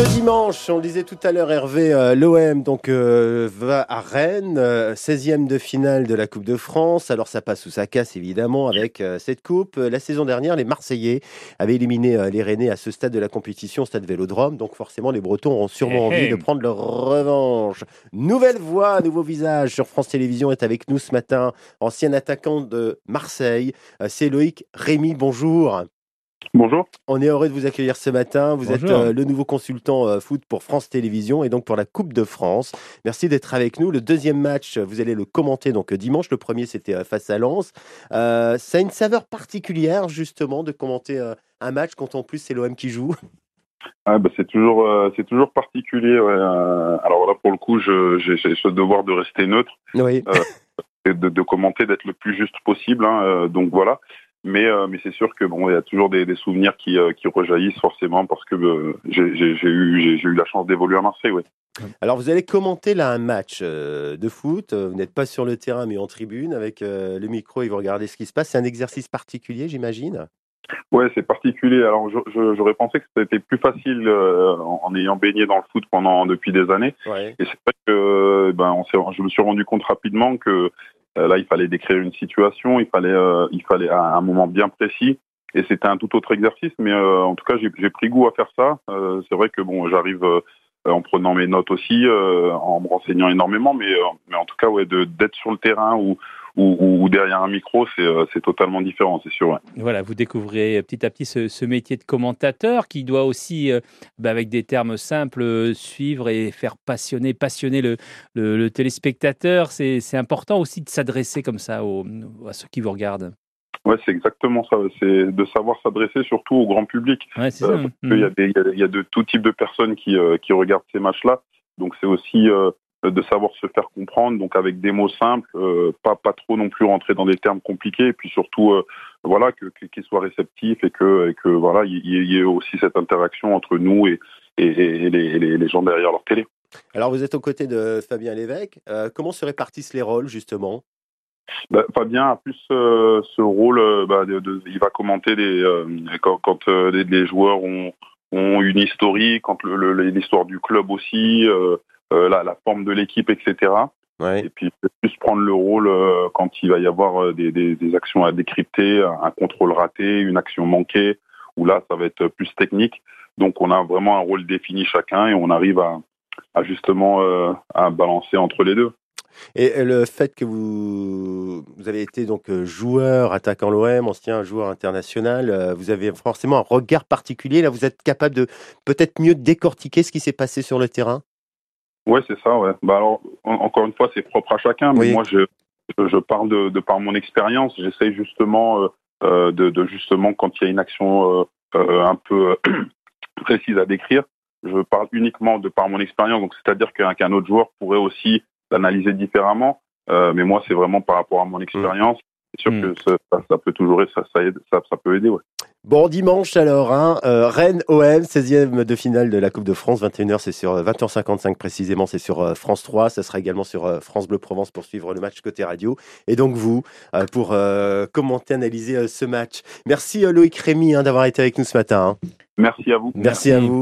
Ce dimanche, on le disait tout à l'heure, Hervé, euh, l'OM donc euh, va à Rennes, euh, 16e de finale de la Coupe de France. Alors ça passe ou ça casse évidemment avec euh, cette coupe. La saison dernière, les Marseillais avaient éliminé les Rennais à ce stade de la compétition, stade Vélodrome. Donc forcément, les Bretons auront sûrement hé. envie de prendre leur revanche. Nouvelle voix, nouveau visage sur France Télévisions est avec nous ce matin, ancien attaquant de Marseille. C'est Loïc Rémy. Bonjour. Bonjour. On est heureux de vous accueillir ce matin. Vous êtes euh, le nouveau consultant euh, foot pour France Télévisions et donc pour la Coupe de France. Merci d'être avec nous. Le deuxième match, vous allez le commenter donc euh, dimanche. Le premier, c'était euh, face à Lens. Euh, ça a une saveur particulière justement de commenter euh, un match quand en plus c'est l'OM qui joue. Ah, bah, c'est toujours euh, c'est toujours particulier. ouais, euh, alors là pour le coup, j'ai ce devoir de rester neutre Oui. et de, de commenter, d'être le plus juste possible. hein, euh, donc voilà. Mais euh, mais c'est sûr que bon, il y a toujours des, des souvenirs qui euh, qui rejaillissent forcément parce que euh, j'ai eu la chance d'évoluer à Marseille. Alors vous allez commenter là un match de foot. Vous n'êtes pas sur le terrain mais en tribune avec le micro et vous regardez ce qui se passe. C'est un exercice particulier, j'imagine? Ouais, c'est particulier. Alors j'aurais pensé que c'était plus facile euh, en, en ayant baigné dans le foot pendant depuis des années. Ouais. Et c'est vrai que ben, on je me suis rendu compte rapidement que là, il fallait décrire une situation, il fallait, euh, il fallait à un moment bien précis. Et c'était un tout autre exercice, mais euh, en tout cas, j'ai pris goût à faire ça. Euh, c'est vrai que bon, j'arrive euh, en prenant mes notes aussi, euh, en me renseignant énormément, mais, euh, mais en tout cas, ouais, d'être sur le terrain ou, ou, ou- ou derrière un micro, c'est euh, totalement différent, c'est sûr. ouais. Voilà, vous découvrez petit à petit ce, ce métier de commentateur qui doit aussi, euh, bah, avec des termes simples, euh, suivre et faire passionner, passionner le, le- le téléspectateur. C'est important aussi de s'adresser comme ça aux- à ceux qui vous regardent. Ouais, c'est exactement ça. C'est de savoir s'adresser surtout au grand public. Ouais, c'est Euh, ça. parce y, a des- il y a- il y a de tout type de personnes qui, euh, qui regardent ces matchs-là. Donc c'est aussi euh, de savoir se faire comprendre, donc avec des mots simples, euh, pas, pas trop non plus rentrer dans des termes compliqués, et puis surtout euh, voilà que qu'ils soient réceptifs et que, et que voilà il y, ait- aussi cette interaction entre nous et, et, et les, les- les gens derrière leur télé. Alors vous êtes aux côtés de Fabien Lévesque. Euh, comment se répartissent les rôles justement? Bah, Fabien a plus ce rôle, bah, de, de- il va commenter les, quand, quand les, les joueurs ont, ont une historique, quand l'histoire du club aussi, la, la forme de l'équipe, etc. Ouais. Et puis il peut plus prendre le rôle euh, quand il va y avoir euh, des, des, des actions à décrypter, un contrôle raté, une action manquée, où là ça va être plus technique. Donc on a vraiment un rôle défini chacun et on arrive à, à justement euh, à balancer entre les deux. Et euh, le fait que vous, vous avez été donc euh, joueur, attaquant l'OM, ancien joueur international, euh, vous avez forcément un regard particulier. Là, vous êtes capable de peut-être mieux décortiquer ce qui s'est passé sur le terrain? Ouais, c'est ça, ouais. Bah alors, en- encore une fois, c'est propre à chacun, mais Oui. moi, je, je, parle de, de par mon expérience. J'essaye justement euh, euh, de, de justement quand il y a une action euh, euh, un peu euh, précise à décrire, je parle uniquement de par mon expérience. Donc, c'est-à-dire qu'un qu'un autre joueur pourrait aussi l'analyser différemment, euh, mais moi, c'est vraiment par rapport à mon expérience. C'est sûr Mm. que ça, peut toujours ça, ça, aide, ça, ça peut aider. Ouais. Bon, dimanche alors, hein, euh, Rennes OM, 16e de finale de la Coupe de France, 21h, c'est sur euh, 20h55 précisément, c'est sur euh, France 3, ça sera également sur euh, France Bleu Provence pour suivre le match côté radio. Et donc vous, euh, pour euh, commenter, analyser euh, ce match. Merci euh, Loïc Rémy hein, d'avoir été avec nous ce matin. hein. Merci à vous. Merci à vous.